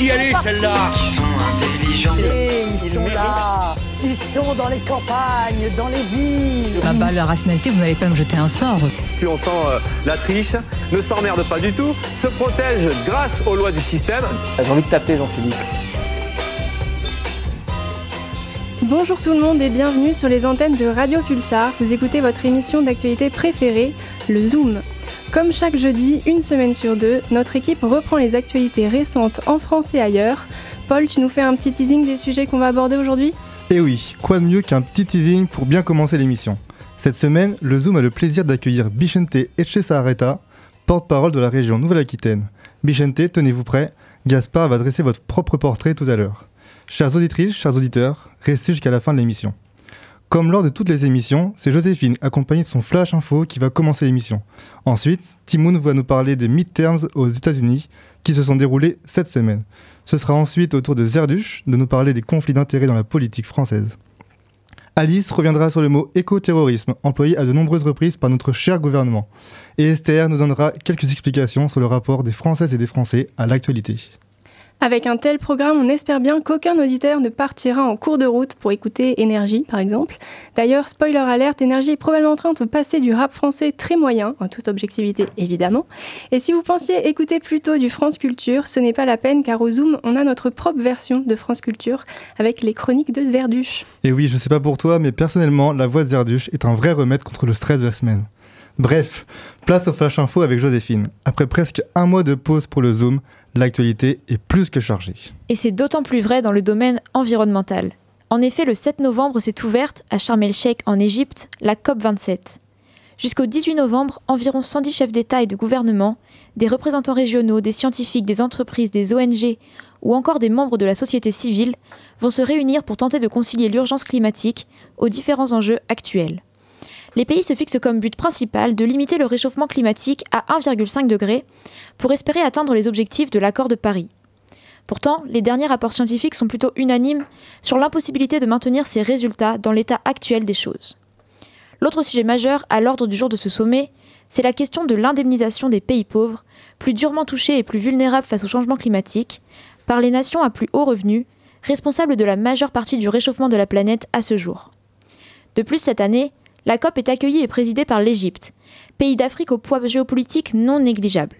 y aller, celle-là Ils sont intelligents. Et ils sont là, ils sont dans les campagnes, dans les villes. Ah bah, la rationalité, vous n'allez pas me jeter un sort. Plus on sent euh, la triche, ne s'emmerde pas du tout, se protège grâce aux lois du système. J'ai envie de taper Jean-Philippe. Bonjour tout le monde et bienvenue sur les antennes de Radio Pulsar. Vous écoutez votre émission d'actualité préférée, le Zoom. Comme chaque jeudi, une semaine sur deux, notre équipe reprend les actualités récentes en France et ailleurs. Paul, tu nous fais un petit teasing des sujets qu'on va aborder aujourd'hui? Et oui, quoi de mieux qu'un petit teasing pour bien commencer l'émission? Cette semaine, le Zoom a le plaisir d'accueillir Bichente Etchesaareta, porte-parole de la région Nouvelle-Aquitaine. Bichente, tenez-vous prêts, Gaspard va dresser votre propre portrait tout à l'heure. Chères auditrices, chers auditeurs, restez jusqu'à la fin de l'émission. Comme lors de toutes les émissions, c'est Joséphine, accompagnée de son Flash Info, qui va commencer l'émission. Ensuite, Timoun va nous parler des midterms aux États-Unis qui se sont déroulés cette semaine. Ce sera ensuite au tour de Zerduch de nous parler des conflits d'intérêts dans la politique française. Alice reviendra sur le mot éco-terrorisme, employé à de nombreuses reprises par notre cher gouvernement. Et Esther nous donnera quelques explications sur le rapport des Françaises et des Français à l'actualité. Avec un tel programme, on espère bien qu'aucun auditeur ne partira en cours de route pour écouter Énergie, par exemple. D'ailleurs, spoiler alerte, Énergie est probablement en train de passer du rap français très moyen, en toute objectivité évidemment. Et si vous pensiez écouter plutôt du France Culture, ce n'est pas la peine car au Zoom, on a notre propre version de France Culture avec les chroniques de Zerduche. Et oui, je sais pas pour toi, mais personnellement, la voix de Zerduche est un vrai remède contre le stress de la semaine. Bref, place au Flash Info avec Joséphine. Après presque un mois de pause pour le Zoom, l'actualité est plus que chargée. Et c'est d'autant plus vrai dans le domaine environnemental. En effet, le 7 novembre s'est ouverte à Sharm el-Sheikh en Égypte la COP27. Jusqu'au 18 novembre, environ 110 chefs d'État et de gouvernement, des représentants régionaux, des scientifiques, des entreprises, des ONG ou encore des membres de la société civile vont se réunir pour tenter de concilier l'urgence climatique aux différents enjeux actuels les pays se fixent comme but principal de limiter le réchauffement climatique à 1,5 degré pour espérer atteindre les objectifs de l'accord de Paris. Pourtant, les derniers rapports scientifiques sont plutôt unanimes sur l'impossibilité de maintenir ces résultats dans l'état actuel des choses. L'autre sujet majeur à l'ordre du jour de ce sommet, c'est la question de l'indemnisation des pays pauvres, plus durement touchés et plus vulnérables face au changement climatique, par les nations à plus haut revenu, responsables de la majeure partie du réchauffement de la planète à ce jour. De plus, cette année, la COP est accueillie et présidée par l'Égypte, pays d'Afrique au poids géopolitique non négligeable.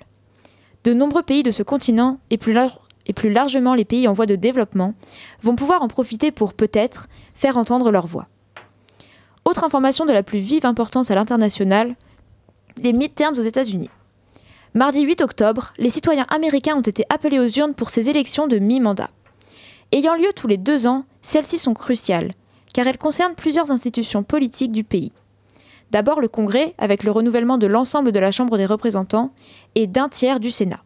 De nombreux pays de ce continent, et plus, largement les pays en voie de développement, vont pouvoir en profiter pour peut-être faire entendre leur voix. Autre information de la plus vive importance à l'international, les midterms aux États-Unis. Mardi 8 octobre, les citoyens américains ont été appelés aux urnes pour ces élections de mi-mandat. Ayant lieu tous les deux ans, celles-ci sont cruciales, car elle concerne plusieurs institutions politiques du pays. D'abord le Congrès, avec le renouvellement de l'ensemble de la Chambre des représentants et d'un tiers du Sénat.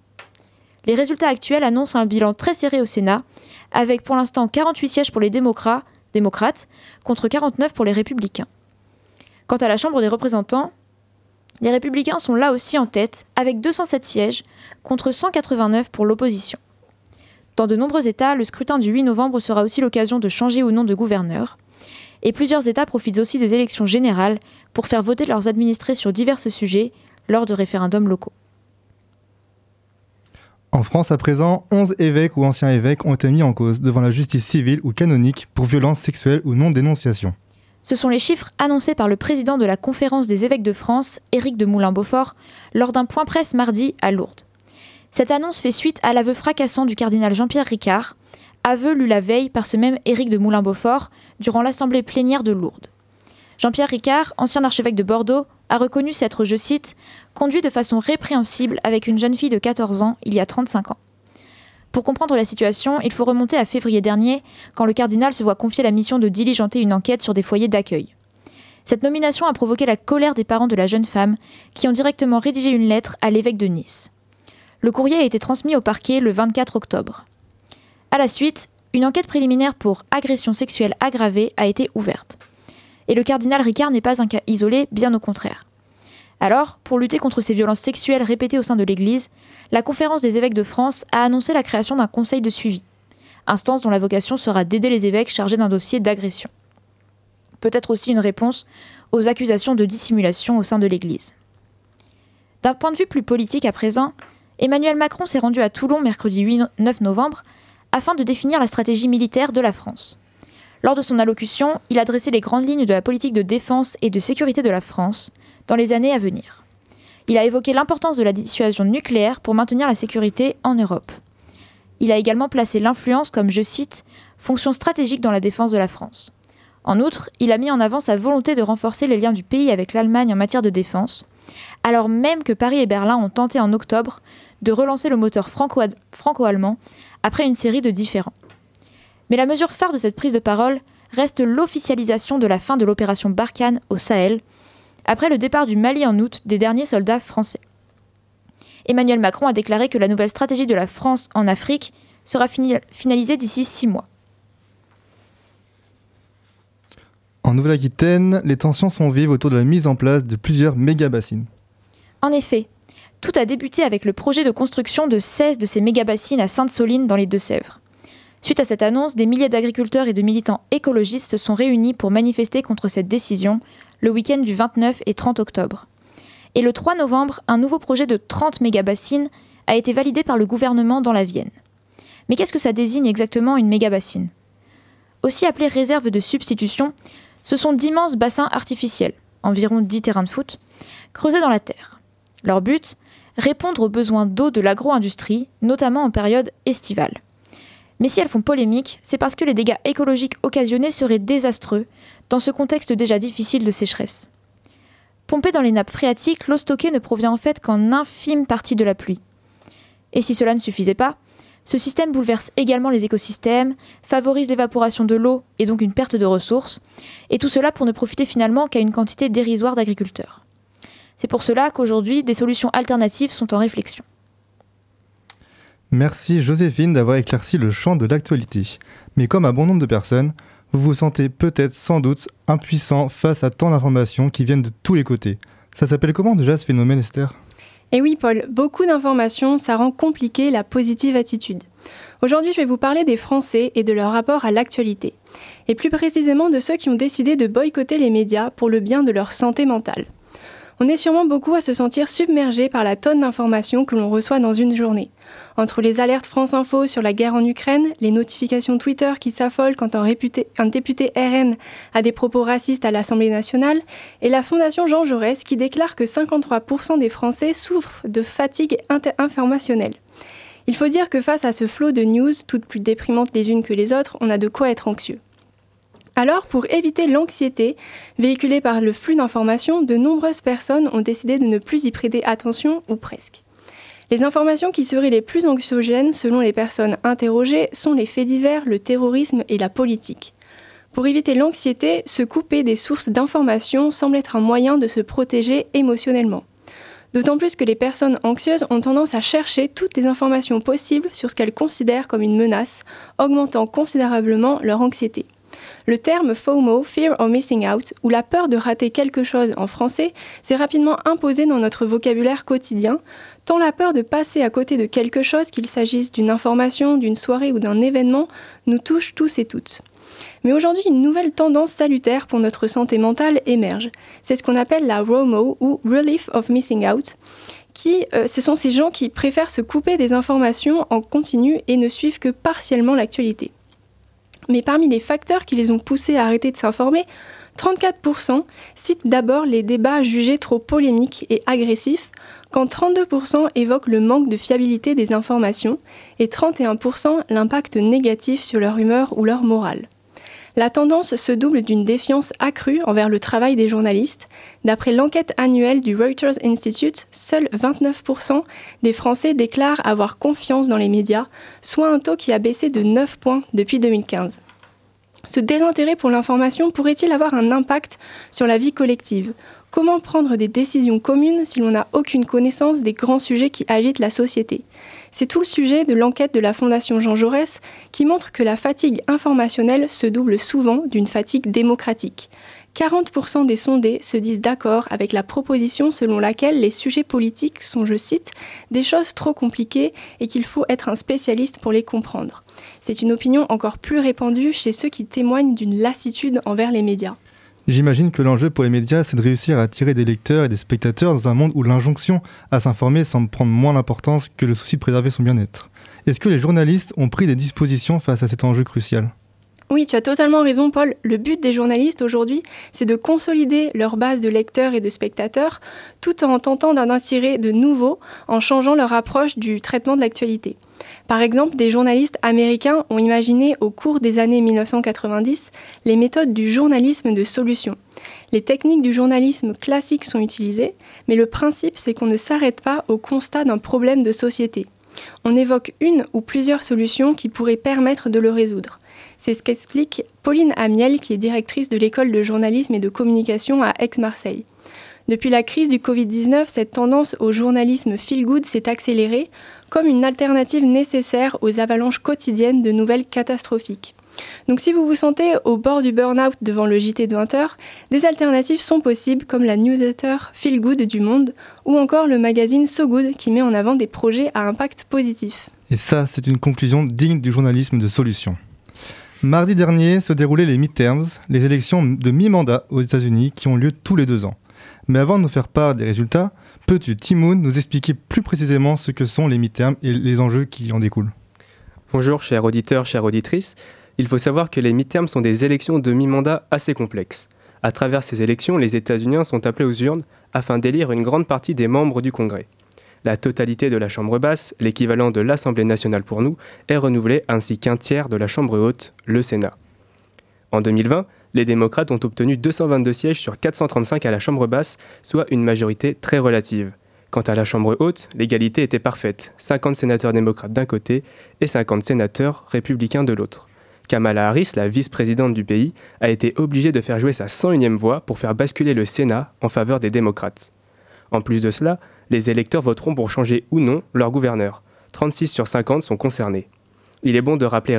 Les résultats actuels annoncent un bilan très serré au Sénat, avec pour l'instant 48 sièges pour les démocrates, contre 49 pour les républicains. Quant à la Chambre des représentants, les républicains sont là aussi en tête, avec 207 sièges contre 189 pour l'opposition. Dans de nombreux États, le scrutin du 8 novembre sera aussi l'occasion de changer ou non de gouverneur et plusieurs États profitent aussi des élections générales pour faire voter leurs administrés sur divers sujets lors de référendums locaux. En France, à présent, 11 évêques ou anciens évêques ont été mis en cause devant la justice civile ou canonique pour violences sexuelles ou non-dénonciation. Ce sont les chiffres annoncés par le président de la Conférence des évêques de France, Éric de Moulin-Beaufort, lors d'un point presse mardi à Lourdes. Cette annonce fait suite à l'aveu fracassant du cardinal Jean-Pierre Ricard, aveu lu la veille par ce même Éric de Moulin-Beaufort durant l'assemblée plénière de Lourdes. Jean-Pierre Ricard, ancien archevêque de Bordeaux, a reconnu s'être, je cite, conduit de façon répréhensible avec une jeune fille de 14 ans il y a 35 ans. Pour comprendre la situation, il faut remonter à février dernier, quand le cardinal se voit confier la mission de diligenter une enquête sur des foyers d'accueil. Cette nomination a provoqué la colère des parents de la jeune femme, qui ont directement rédigé une lettre à l'évêque de Nice. Le courrier a été transmis au parquet le 24 octobre. À la suite, une enquête préliminaire pour agression sexuelle aggravée a été ouverte. Et le cardinal Ricard n'est pas un cas isolé, bien au contraire. Alors, pour lutter contre ces violences sexuelles répétées au sein de l'Église, la Conférence des évêques de France a annoncé la création d'un conseil de suivi, instance dont la vocation sera d'aider les évêques chargés d'un dossier d'agression. Peut-être aussi une réponse aux accusations de dissimulation au sein de l'Église. D'un point de vue plus politique à présent, Emmanuel Macron s'est rendu à Toulon mercredi 8 9 novembre afin de définir la stratégie militaire de la France. Lors de son allocution, il a dressé les grandes lignes de la politique de défense et de sécurité de la France dans les années à venir. Il a évoqué l'importance de la dissuasion nucléaire pour maintenir la sécurité en Europe. Il a également placé l'influence comme, je cite, fonction stratégique dans la défense de la France. En outre, il a mis en avant sa volonté de renforcer les liens du pays avec l'Allemagne en matière de défense, alors même que Paris et Berlin ont tenté en octobre de relancer le moteur franco-allemand après une série de différends. Mais la mesure phare de cette prise de parole reste l'officialisation de la fin de l'opération Barkhane au Sahel, après le départ du Mali en août des derniers soldats français. Emmanuel Macron a déclaré que la nouvelle stratégie de la France en Afrique sera finalisée d'ici six mois. En Nouvelle-Aquitaine, les tensions sont vives autour de la mise en place de plusieurs méga-bassines. En effet, tout a débuté avec le projet de construction de 16 de ces méga-bassines à Sainte-Soline dans les Deux-Sèvres. Suite à cette annonce, des milliers d'agriculteurs et de militants écologistes se sont réunis pour manifester contre cette décision le week-end du 29 et 30 octobre. Et le 3 novembre, un nouveau projet de 30 mégabassines a été validé par le gouvernement dans la Vienne. Mais qu'est-ce que ça désigne exactement une mégabassine? Aussi appelée réserve de substitution, ce sont d'immenses bassins artificiels, environ 10 terrains de foot, creusés dans la terre. Leur but Répondre aux besoins d'eau de l'agro-industrie, notamment en période estivale. Mais si elles font polémique, c'est parce que les dégâts écologiques occasionnés seraient désastreux dans ce contexte déjà difficile de sécheresse. Pompée dans les nappes phréatiques, l'eau stockée ne provient en fait qu'en infime partie de la pluie. Et si cela ne suffisait pas, ce système bouleverse également les écosystèmes, favorise l'évaporation de l'eau et donc une perte de ressources, et tout cela pour ne profiter finalement qu'à une quantité dérisoire d'agriculteurs. C'est pour cela qu'aujourd'hui, des solutions alternatives sont en réflexion. Merci Joséphine d'avoir éclairci le champ de l'actualité. Mais comme à bon nombre de personnes, vous vous sentez peut-être sans doute impuissant face à tant d'informations qui viennent de tous les côtés. Ça s'appelle comment déjà ce phénomène Esther? Eh oui Paul, beaucoup d'informations, ça rend compliqué la positive attitude. Aujourd'hui, je vais vous parler des Français et de leur rapport à l'actualité. Et plus précisément de ceux qui ont décidé de boycotter les médias pour le bien de leur santé mentale. On est sûrement beaucoup à se sentir submergé par la tonne d'informations que l'on reçoit dans une journée. Entre les alertes France Info sur la guerre en Ukraine, les notifications Twitter qui s'affolent quand un, député RN a des propos racistes à l'Assemblée nationale, et la Fondation Jean Jaurès qui déclare que 53% des Français souffrent de fatigue informationnelle. Il faut dire que face à ce flot de news, toutes plus déprimantes les unes que les autres, on a de quoi être anxieux. Alors, pour éviter l'anxiété véhiculée par le flux d'informations, de nombreuses personnes ont décidé de ne plus y prêter attention, ou presque. Les informations qui seraient les plus anxiogènes, selon les personnes interrogées, sont les faits divers, le terrorisme et la politique. Pour éviter l'anxiété, se couper des sources d'informations semble être un moyen de se protéger émotionnellement. D'autant plus que les personnes anxieuses ont tendance à chercher toutes les informations possibles sur ce qu'elles considèrent comme une menace, augmentant considérablement leur anxiété. Le terme FOMO, Fear of Missing Out, ou la peur de rater quelque chose en français, s'est rapidement imposé dans notre vocabulaire quotidien, tant la peur de passer à côté de quelque chose, qu'il s'agisse d'une information, d'une soirée ou d'un événement, nous touche tous et toutes. Mais aujourd'hui, une nouvelle tendance salutaire pour notre santé mentale émerge. C'est ce qu'on appelle la ROMO ou Relief of Missing Out. Euh, ce sont ces gens qui préfèrent se couper des informations en continu et ne suivent que partiellement l'actualité. Mais parmi les facteurs qui les ont poussés à arrêter de s'informer, 34% citent d'abord les débats jugés trop polémiques et agressifs, quand 32% évoquent le manque de fiabilité des informations et 31% l'impact négatif sur leur humeur ou leur morale. La tendance se double d'une défiance accrue envers le travail des journalistes. D'après l'enquête annuelle du Reuters Institute, seuls 29% des Français déclarent avoir confiance dans les médias, soit un taux qui a baissé de 9 points depuis 2015. Ce désintérêt pour l'information pourrait-il avoir un impact sur la vie collective? Comment prendre des décisions communes si l'on n'a aucune connaissance des grands sujets qui agitent la société? C'est tout le sujet de l'enquête de la Fondation Jean Jaurès qui montre que la fatigue informationnelle se double souvent d'une fatigue démocratique. 40% des sondés se disent d'accord avec la proposition selon laquelle les sujets politiques sont, je cite, des choses trop compliquées et qu'il faut être un spécialiste pour les comprendre. C'est une opinion encore plus répandue chez ceux qui témoignent d'une lassitude envers les médias. J'imagine que l'enjeu pour les médias, c'est de réussir à attirer des lecteurs et des spectateurs dans un monde où l'injonction à s'informer semble prendre moins d'importance que le souci de préserver son bien-être. Est-ce que les journalistes ont pris des dispositions face à cet enjeu crucial? Oui, tu as totalement raison, Paul. Le but des journalistes aujourd'hui, c'est de consolider leur base de lecteurs et de spectateurs, tout en tentant d'en attirer de nouveaux, en changeant leur approche du traitement de l'actualité. Par exemple, des journalistes américains ont imaginé au cours des années 1990 les méthodes du journalisme de solution. Les techniques du journalisme classique sont utilisées, mais le principe c'est qu'on ne s'arrête pas au constat d'un problème de société. On évoque une ou plusieurs solutions qui pourraient permettre de le résoudre. C'est ce qu'explique Pauline Amiel, qui est directrice de l'école de journalisme et de communication à Aix-Marseille. Depuis la crise du Covid-19, cette tendance au journalisme feel-good s'est accélérée comme une alternative nécessaire aux avalanches quotidiennes de nouvelles catastrophiques. Donc si vous vous sentez au bord du burn-out devant le JT de 20h, des alternatives sont possibles comme la newsletter Feel Good du Monde ou encore le magazine So Good qui met en avant des projets à impact positif. Et ça, c'est une conclusion digne du journalisme de solution. Mardi dernier se déroulaient les midterms, les élections de mi-mandat aux États-Unis qui ont lieu tous les deux ans. Mais avant de nous faire part des résultats, peux-tu, Timoun, nous expliquer plus précisément ce que sont les midterms et les enjeux qui en découlent? Bonjour, chers auditeurs, chères auditrices. Il faut savoir que les midterms sont des élections de mi-mandat assez complexes. À travers ces élections, les États-Unis sont appelés aux urnes afin d'élire une grande partie des membres du Congrès. La totalité de la Chambre basse, l'équivalent de l'Assemblée nationale pour nous, est renouvelée ainsi qu'un tiers de la Chambre haute, le Sénat. En 2020, les démocrates ont obtenu 222 sièges sur 435 à la Chambre basse, soit une majorité très relative. Quant à la Chambre haute, l'égalité était parfaite, 50 sénateurs démocrates d'un côté et 50 sénateurs républicains de l'autre. Kamala Harris, la vice-présidente du pays, a été obligée de faire jouer sa 101e voix pour faire basculer le Sénat en faveur des démocrates. En plus de cela, les électeurs voteront pour changer ou non leur gouverneur. 36 sur 50 sont concernés. Il est bon de rappeler,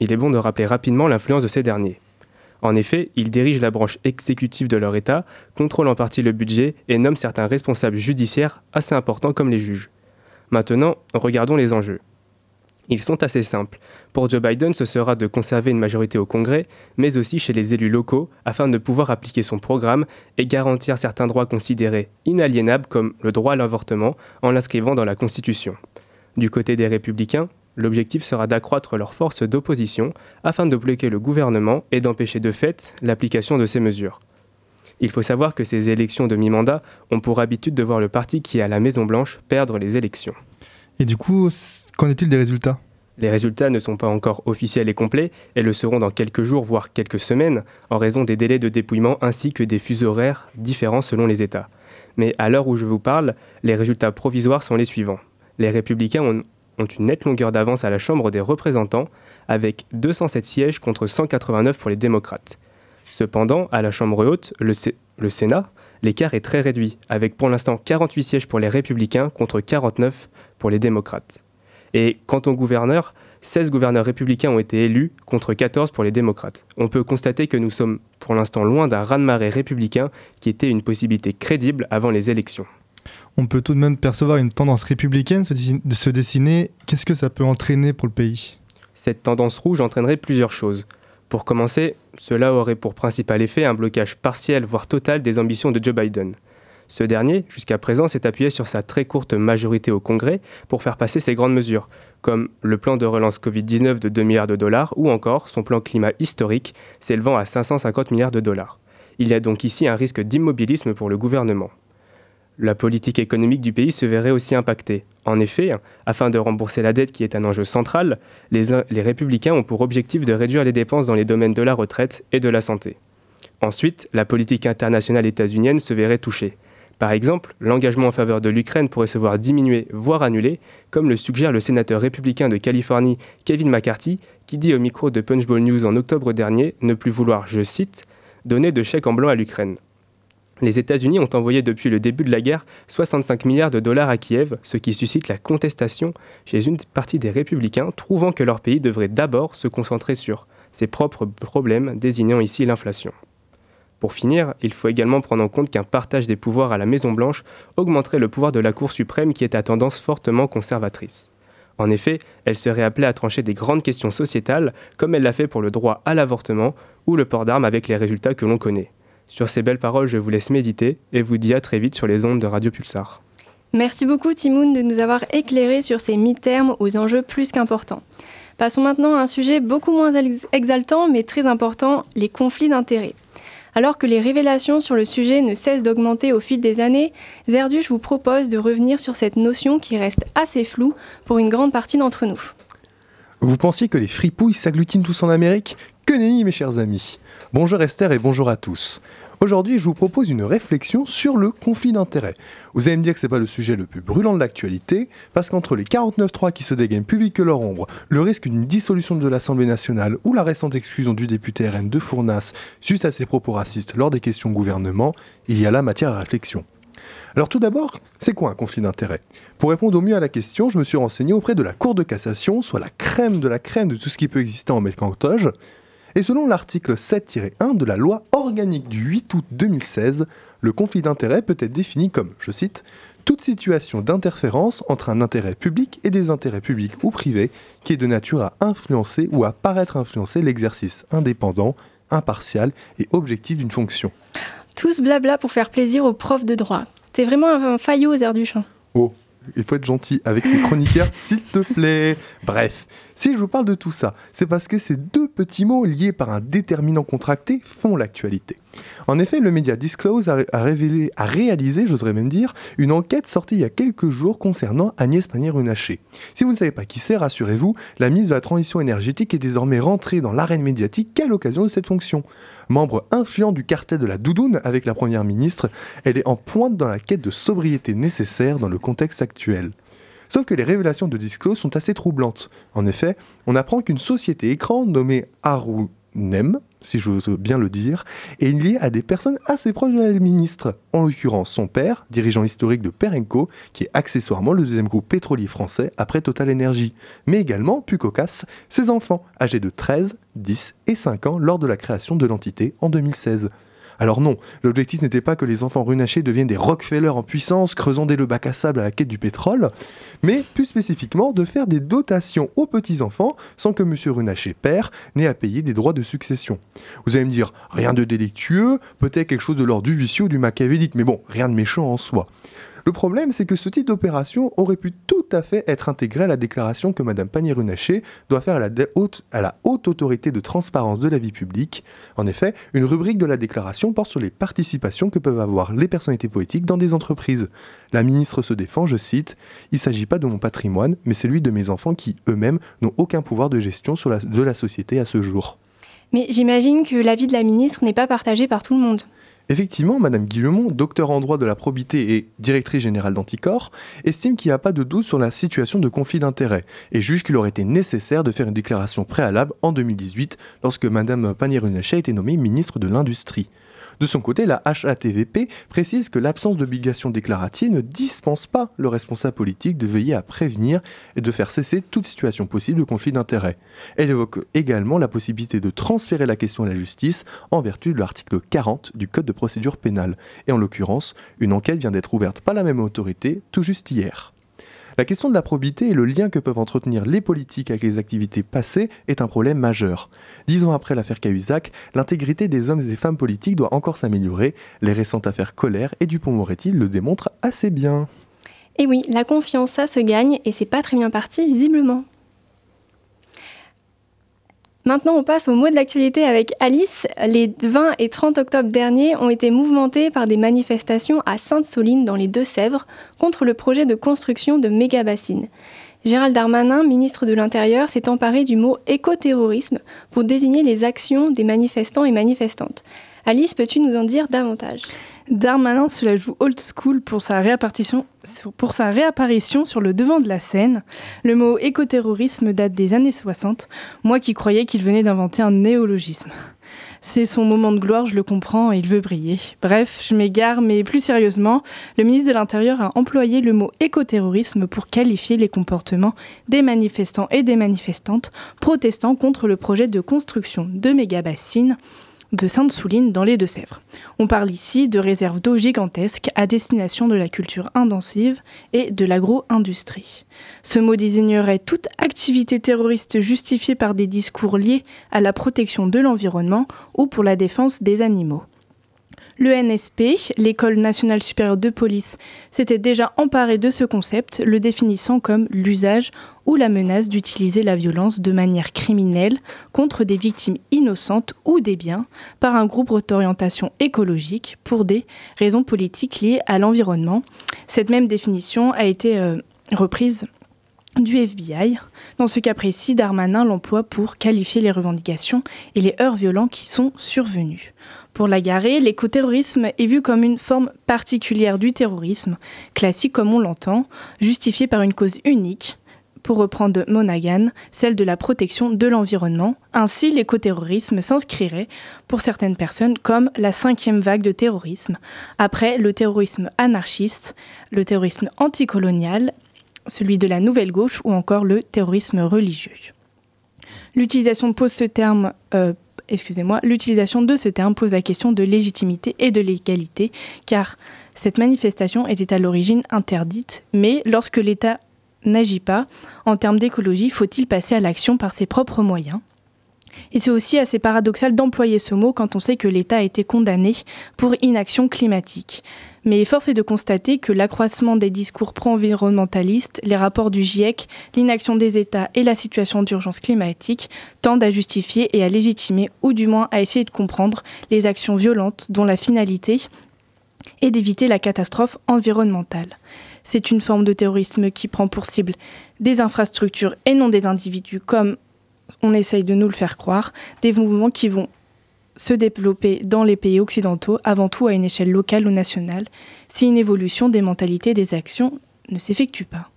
il est bon de rappeler rapidement l'influence de ces derniers. En effet, ils dirigent la branche exécutive de leur État, contrôlent en partie le budget et nomment certains responsables judiciaires assez importants comme les juges. Maintenant, regardons les enjeux. Ils sont assez simples. Pour Joe Biden, ce sera de conserver une majorité au Congrès, mais aussi chez les élus locaux, afin de pouvoir appliquer son programme et garantir certains droits considérés inaliénables comme le droit à l'avortement en l'inscrivant dans la Constitution. Du côté des républicains, L'objectif sera d'accroître leur force d'opposition afin de bloquer le gouvernement et d'empêcher de fait l'application de ces mesures. Il faut savoir que ces élections de mi-mandat ont pour habitude de voir le parti qui est à la Maison-Blanche perdre les élections. Et du coup, qu'en est-il des résultats? Les résultats ne sont pas encore officiels et complets et le seront dans quelques jours, voire quelques semaines, en raison des délais de dépouillement ainsi que des fuseaux horaires différents selon les États. Mais à l'heure où je vous parle, les résultats provisoires sont les suivants. Les républicains ont ont une nette longueur d'avance à la Chambre des représentants, avec 207 sièges contre 189 pour les démocrates. Cependant, à la Chambre haute, le, Sénat, l'écart est très réduit, avec pour l'instant 48 sièges pour les républicains contre 49 pour les démocrates. Et quant aux gouverneurs, 16 gouverneurs républicains ont été élus contre 14 pour les démocrates. On peut constater que nous sommes pour l'instant loin d'un raz-de-marée républicain qui était une possibilité crédible avant les élections on peut tout de même percevoir une tendance républicaine de se dessiner. Qu'est-ce que ça peut entraîner pour le pays? Cette tendance rouge entraînerait plusieurs choses. Pour commencer, cela aurait pour principal effet un blocage partiel, voire total, des ambitions de Joe Biden. Ce dernier, jusqu'à présent, s'est appuyé sur sa très courte majorité au Congrès pour faire passer ses grandes mesures, comme le plan de relance Covid-19 de 2 milliards de dollars ou encore son plan climat historique s'élevant à 550 milliards de dollars. Il y a donc ici un risque d'immobilisme pour le gouvernement la politique économique du pays se verrait aussi impactée. En effet, afin de rembourser la dette qui est un enjeu central, les, républicains ont pour objectif de réduire les dépenses dans les domaines de la retraite et de la santé. Ensuite, la politique internationale états-unienne se verrait touchée. Par exemple, l'engagement en faveur de l'Ukraine pourrait se voir diminuer, voire annulé, comme le suggère le sénateur républicain de Californie Kevin McCarthy, qui dit au micro de Punchbowl News en octobre dernier ne plus vouloir, je cite, donner de chèques en blanc à l'Ukraine. Les États-Unis ont envoyé depuis le début de la guerre 65 milliards de dollars à Kiev, ce qui suscite la contestation chez une partie des républicains, trouvant que leur pays devrait d'abord se concentrer sur ses propres problèmes, désignant ici l'inflation. Pour finir, il faut également prendre en compte qu'un partage des pouvoirs à la Maison-Blanche augmenterait le pouvoir de la Cour suprême qui est à tendance fortement conservatrice. En effet, elle serait appelée à trancher des grandes questions sociétales, comme elle l'a fait pour le droit à l'avortement ou le port d'armes avec les résultats que l'on connaît. Sur ces belles paroles, je vous laisse méditer et vous dis à très vite sur les ondes de Radio Pulsar. Merci beaucoup Timoun de nous avoir éclairé sur ces mi-termes aux enjeux plus qu'importants. Passons maintenant à un sujet beaucoup moins exaltant mais très important, les conflits d'intérêts. Alors que les révélations sur le sujet ne cessent d'augmenter au fil des années, Zerduche vous propose de revenir sur cette notion qui reste assez floue pour une grande partie d'entre nous. Vous pensiez que les fripouilles s'agglutinent tous en Amérique? Que nenni mes chers amis Bonjour Esther et bonjour à tous. Aujourd'hui, je vous propose une réflexion sur le conflit d'intérêts. Vous allez me dire que c'est pas le sujet le plus brûlant de l'actualité, parce qu'entre les 49.3 qui se dégainent plus vite que leur ombre, le risque d'une dissolution de l'Assemblée nationale ou la récente exclusion du député RN de Fournas suite à ses propos racistes lors des questions gouvernement, il y a là matière à réflexion. Alors tout d'abord, c'est quoi un conflit d'intérêts? Pour répondre au mieux à la question, je me suis renseigné auprès de la Cour de cassation, soit la crème de la crème de tout ce qui peut exister en mécantoge, et selon l'article 7-1 de la loi organique du 8 août 2016, le conflit d'intérêts peut être défini comme, je cite, toute situation d'interférence entre un intérêt public et des intérêts publics ou privés qui est de nature à influencer ou à paraître influencer l'exercice indépendant, impartial et objectif d'une fonction. Tous blabla pour faire plaisir aux profs de droit. T'es vraiment un faillot, Zerduchin. Oh, il faut être gentil avec ses chroniqueurs, s'il te plaît. Bref, si je vous parle de tout ça, c'est parce que ces deux petits mots liés par un déterminant contracté font l'actualité. En effet, le média Disclose a, révélé, a réalisé, j'oserais même dire, une enquête sortie il y a quelques jours concernant Agnès Pannier-Runacher. Si vous ne savez pas qui c'est, rassurez-vous, la ministre de la Transition énergétique est désormais rentrée dans l'arène médiatique qu'à l'occasion de cette fonction. Membre influent du cartel de la doudoune avec la Première ministre, elle est en pointe dans la quête de sobriété nécessaire dans le contexte actuel. Sauf que les révélations de Disclose sont assez troublantes. En effet, on apprend qu'une société écran nommée Harunem, si j'ose bien le dire, est liée à des personnes assez proches de la ministre, en l'occurrence son père, dirigeant historique de Perenco, qui est accessoirement le deuxième groupe pétrolier français après Total Energy, mais également, plus cocasse, ses enfants, âgés de 13, 10 et 5 ans lors de la création de l'entité en 2016. Alors non, l'objectif n'était pas que les enfants runachés deviennent des Rockefeller en puissance, creusant des le bac à sable à la quête du pétrole, mais plus spécifiquement de faire des dotations aux petits-enfants sans que M. Runacher père n'ait à payer des droits de succession. Vous allez me dire, rien de délictueux, peut-être quelque chose de l'ordre du vicieux ou du machiavélique, mais bon, rien de méchant en soi. Le problème, c'est que ce type d'opération aurait pu tout à fait être intégré à la déclaration que Mme Pannier-Runacher doit faire à la, haute, autorité de transparence de la vie publique. En effet, une rubrique de la déclaration porte sur les participations que peuvent avoir les personnalités politiques dans des entreprises. La ministre se défend, je cite, Il ne s'agit pas de mon patrimoine, mais celui de mes enfants qui, eux-mêmes, n'ont aucun pouvoir de gestion de la société à ce jour. Mais j'imagine que l'avis de la ministre n'est pas partagé par tout le monde. Effectivement, Madame Guillemont, docteur en droit de la probité et directrice générale d'Anticor, estime qu'il n'y a pas de doute sur la situation de conflit d'intérêts et juge qu'il aurait été nécessaire de faire une déclaration préalable en 2018 lorsque Madame Pannier-Runacher a été nommée ministre de l'Industrie. De son côté, la HATVP précise que l'absence d'obligation déclarative ne dispense pas le responsable politique de veiller à prévenir et de faire cesser toute situation possible de conflit d'intérêts. Elle évoque également la possibilité de transférer la question à la justice en vertu de l'article 40 du Code de procédure pénale. Et en l'occurrence, une enquête vient d'être ouverte par la même autorité tout juste hier. La question de la probité et le lien que peuvent entretenir les politiques avec les activités passées est un problème majeur. Dix ans après l'affaire Cahuzac, l'intégrité des hommes et femmes politiques doit encore s'améliorer. Les récentes affaires Colère et Dupont-Moretti le démontrent assez bien. Et oui, la confiance, ça se gagne et c'est pas très bien parti visiblement. Maintenant, on passe au mot de l'actualité avec Alice. Les 20 et 30 octobre dernier ont été mouvementés par des manifestations à Sainte-Soline dans les Deux-Sèvres contre le projet de construction de méga-bassines. Gérald Darmanin, ministre de l'Intérieur, s'est emparé du mot écoterrorisme pour désigner les actions des manifestants et manifestantes. Alice, peux-tu nous en dire davantage? Darmanin se la joue old school pour sa, réapparition, sur le devant de la scène. Le mot écoterrorisme date des années 60, moi qui croyais qu'il venait d'inventer un néologisme. C'est son moment de gloire, je le comprends, et il veut briller. Bref, je m'égare, mais plus sérieusement, le ministre de l'Intérieur a employé le mot écoterrorisme pour qualifier les comportements des manifestants et des manifestantes protestant contre le projet de construction de méga-bassines de Sainte-Souline dans les Deux-Sèvres. On parle ici de réserves d'eau gigantesques à destination de la culture intensive et de l'agro-industrie. Ce mot désignerait toute activité terroriste justifiée par des discours liés à la protection de l'environnement ou pour la défense des animaux. L'ENSP, l'École nationale supérieure de police, s'était déjà emparée de ce concept, le définissant comme l'usage ou la menace d'utiliser la violence de manière criminelle contre des victimes innocentes ou des biens par un groupe d'orientation écologique pour des raisons politiques liées à l'environnement. Cette même définition a été euh, reprise du FBI. Dans ce cas précis, Darmanin l'emploie pour qualifier les revendications et les heurts violents qui sont survenus. Pour Lagaré, l'écoterrorisme est vu comme une forme particulière du terrorisme, classique comme on l'entend, justifié par une cause unique, pour reprendre Monaghan, celle de la protection de l'environnement. Ainsi, l'écoterrorisme s'inscrirait pour certaines personnes comme la cinquième vague de terrorisme, après le terrorisme anarchiste, le terrorisme anticolonial, celui de la nouvelle gauche ou encore le terrorisme religieux. L'utilisation pose ce terme euh, excusez-moi, l'utilisation de ce terme pose la question de légitimité et de légalité, car cette manifestation était à l'origine interdite, mais lorsque l'État n'agit pas, en termes d'écologie, faut-il passer à l'action par ses propres moyens? Et c'est aussi assez paradoxal d'employer ce mot quand on sait que l'État a été condamné pour inaction climatique. Mais force est de constater que l'accroissement des discours pro-environnementalistes, les rapports du GIEC, l'inaction des États et la situation d'urgence climatique tendent à justifier et à légitimer, ou du moins à essayer de comprendre, les actions violentes dont la finalité est d'éviter la catastrophe environnementale. C'est une forme de terrorisme qui prend pour cible des infrastructures et non des individus, comme on essaye de nous le faire croire, des mouvements qui vont se développer dans les pays occidentaux, avant tout à une échelle locale ou nationale, si une évolution des mentalités et des actions ne s'effectue pas.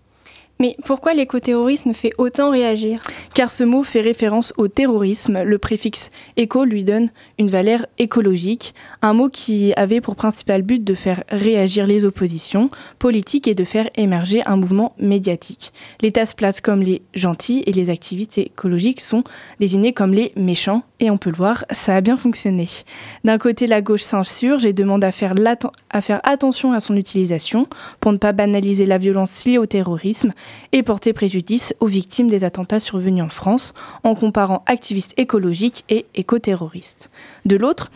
Mais pourquoi l'écoterrorisme fait autant réagir? Car ce mot fait référence au terrorisme. Le préfixe éco lui donne une valeur écologique, un mot qui avait pour principal but de faire réagir les oppositions politiques et de faire émerger un mouvement médiatique. L'État se place comme les gentils et les activistes écologiques sont désignés comme les méchants. Et on peut le voir, ça a bien fonctionné. D'un côté, la gauche s'insurge et demande à faire attention à son utilisation pour ne pas banaliser la violence liée au terrorisme et porter préjudice aux victimes des attentats survenus en France en comparant activistes écologiques et écoterroristes. De l'autre,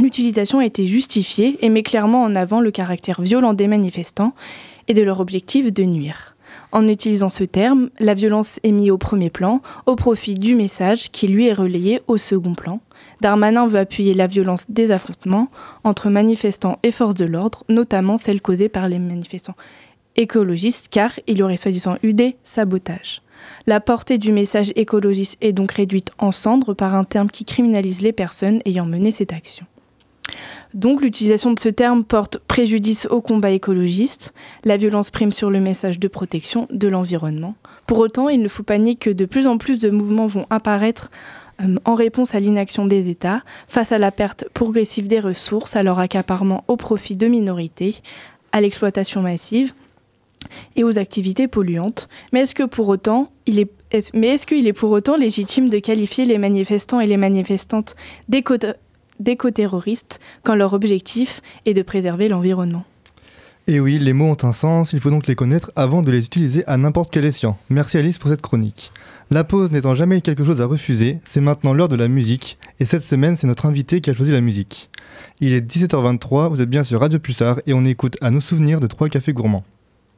l'utilisation a été justifiée et met clairement en avant le caractère violent des manifestants et de leur objectif de nuire. En utilisant ce terme, la violence est mise au premier plan au profit du message qui lui est relayé au second plan. Darmanin veut appuyer la violence des affrontements entre manifestants et forces de l'ordre, notamment celles causées par les manifestants écologiste car il y aurait soi-disant eu des sabotages. La portée du message écologiste est donc réduite en cendres par un terme qui criminalise les personnes ayant mené cette action. Donc l'utilisation de ce terme porte préjudice au combat écologiste, la violence prime sur le message de protection de l'environnement. Pour autant, il ne faut pas nier que de plus en plus de mouvements vont apparaître euh, en réponse à l'inaction des États, face à la perte progressive des ressources, à leur accaparement au profit de minorités, à l'exploitation massive, et aux activités polluantes. Mais est-ce que pour autant, il est, mais est-ce qu'il est pour autant légitime de qualifier les manifestants et les manifestantes d'éco-terroristes quand leur objectif est de préserver l'environnement? Et oui, les mots ont un sens, il faut donc les connaître avant de les utiliser à n'importe quel escient. Merci Alice pour cette chronique. La pause n'étant jamais quelque chose à refuser, c'est maintenant l'heure de la musique, et cette semaine c'est notre invité qui a choisi la musique. Il est 17h23, vous êtes bien sur Radio Pulsar et on écoute à nos souvenirs de trois cafés gourmands.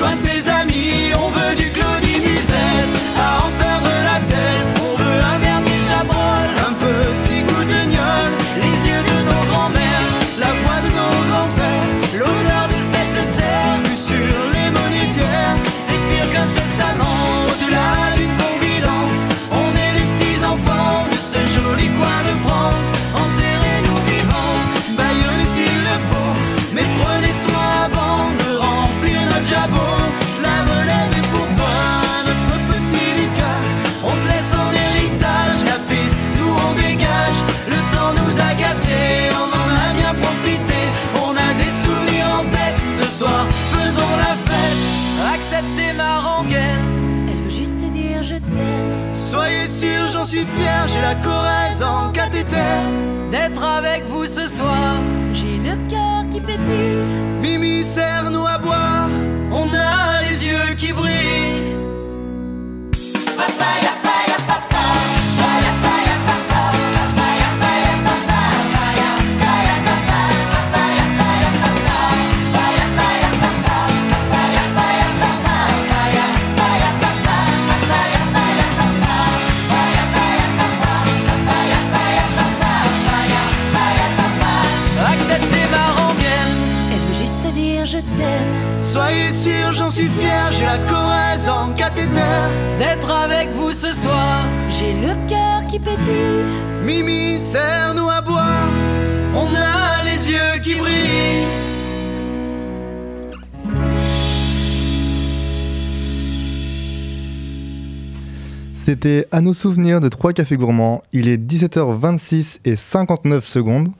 viens rejoindre tes fier, j'ai la Corrèze en cathéter. D'être avec vous ce soir. Suis fier, j'ai la Corrèze en cathéter. D'être avec vous ce soir. J'ai le cœur qui pétille. Mimi, serre-nous à boire, on a les yeux qui brillent. C'était à nos souvenirs de trois cafés gourmands. Il est 17h26 et 59 secondes.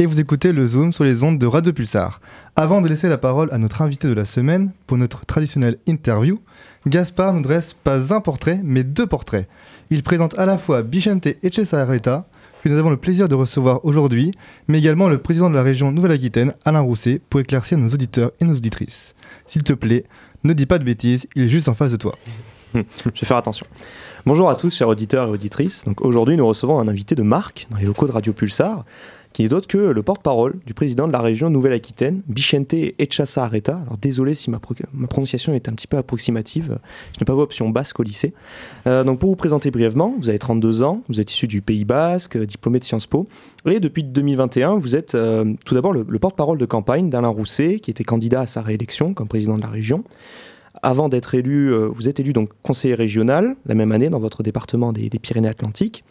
Et vous écoutez le Zoom sur les ondes de Radio Pulsar. Avant de laisser la parole à notre invité de la semaine pour notre traditionnelle interview, Gaspard nous dresse pas un portrait, mais deux portraits. Il présente à la fois Vicente Echezarreta, que nous avons le plaisir de recevoir aujourd'hui, mais également le président de la région Nouvelle-Aquitaine, Alain Rousset, pour éclaircir nos auditeurs et nos auditrices. S'il te plaît, ne dis pas de bêtises, il est juste en face de toi. Je vais faire attention. Bonjour à tous, chers auditeurs et auditrices. Donc aujourd'hui, nous recevons un invité de marque dans les locaux de Radio Pulsar, qui n'est d'autre que le porte-parole du président de la région Nouvelle-Aquitaine, Bichente Echasa Areta. Alors désolé si ma, pro- ma prononciation est un petit peu approximative, je n'ai pas vu option basque au lycée. Euh, donc pour vous présenter brièvement, vous avez 32 ans, vous êtes issu du Pays Basque, euh, diplômé de Sciences Po, et depuis 2021, vous êtes euh, tout d'abord le, le porte-parole de campagne d'Alain Rousset, qui était candidat à sa réélection comme président de la région. Avant d'être élu, vous êtes élu donc conseiller régional la même année dans votre département des Pyrénées-Atlantiques.